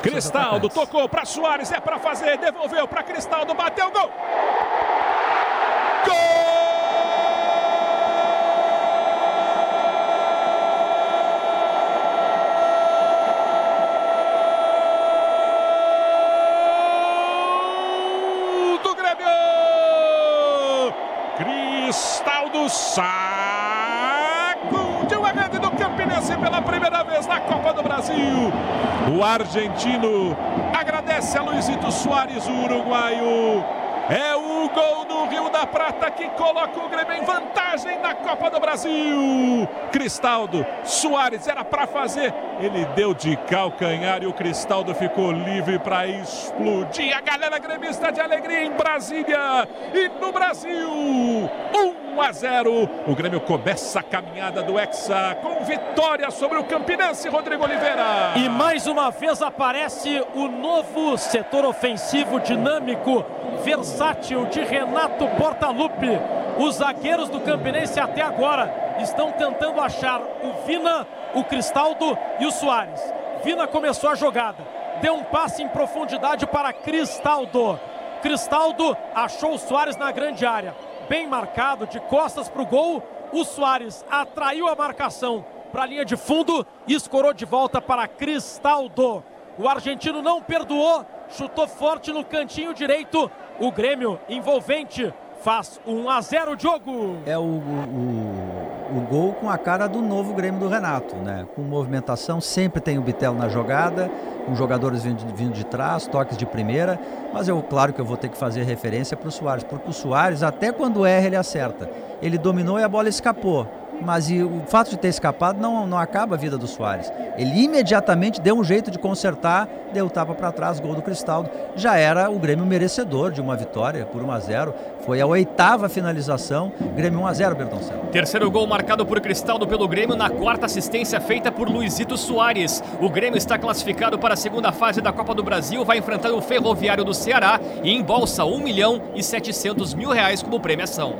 Cristaldo tocou para Soares, é para fazer, devolveu para Cristaldo, bateu gol. Gol do Grêmio! Cristaldo sacudiu pela primeira vez na Copa do Brasil. O argentino agradece a Luizito Soares, o uruguaio. É o gol do Rio da Prata que coloca o Grêmio em vantagem na Copa do Brasil. Cristaldo, Soares era para fazer, ele deu de calcanhar e o Cristaldo ficou livre para explodir. A galera gremista de alegria em Brasília e no Brasil. 1 a 0. O Grêmio começa a caminhada do Hexa com vitória sobre o Campinense Rodrigo Oliveira. E mais uma vez aparece o novo setor ofensivo dinâmico, versátil de Renato Portaluppi. Os zagueiros do Campinense até agora estão tentando achar o Vina, o Cristaldo e o Soares. Vina começou a jogada, deu um passe em profundidade para Cristaldo. Cristaldo achou o Soares na grande área, bem marcado, de costas para o gol. O Soares atraiu a marcação para a linha de fundo e escorou de volta para Cristaldo. O argentino não perdoou, chutou forte no cantinho direito. O Grêmio envolvente faz 1 a 0 Diogo. É o, o, o, gol com a cara do novo Grêmio do Renato, né? Com movimentação, sempre tem o Bitelo na jogada, com jogadores vindo vindo de trás, toques de primeira, mas eu, claro que eu vou ter que fazer referência para o Soares, porque o Soares, até quando erra, ele acerta. Ele dominou e a bola escapou mas o fato de ter escapado não, não acaba a vida do Soares. Ele imediatamente deu um jeito de consertar, deu tapa para trás, gol do Cristaldo. Já era o Grêmio merecedor de uma vitória por 1 a 0. Foi a oitava finalização, Grêmio 1 a 0, Bertoncelo. Terceiro gol marcado por Cristaldo pelo Grêmio na quarta assistência feita por Luizito Soares. O Grêmio está classificado para a segunda fase da Copa do Brasil, vai enfrentar o Ferroviário do Ceará e embolsa 1 milhão e 700 mil reais como premiação.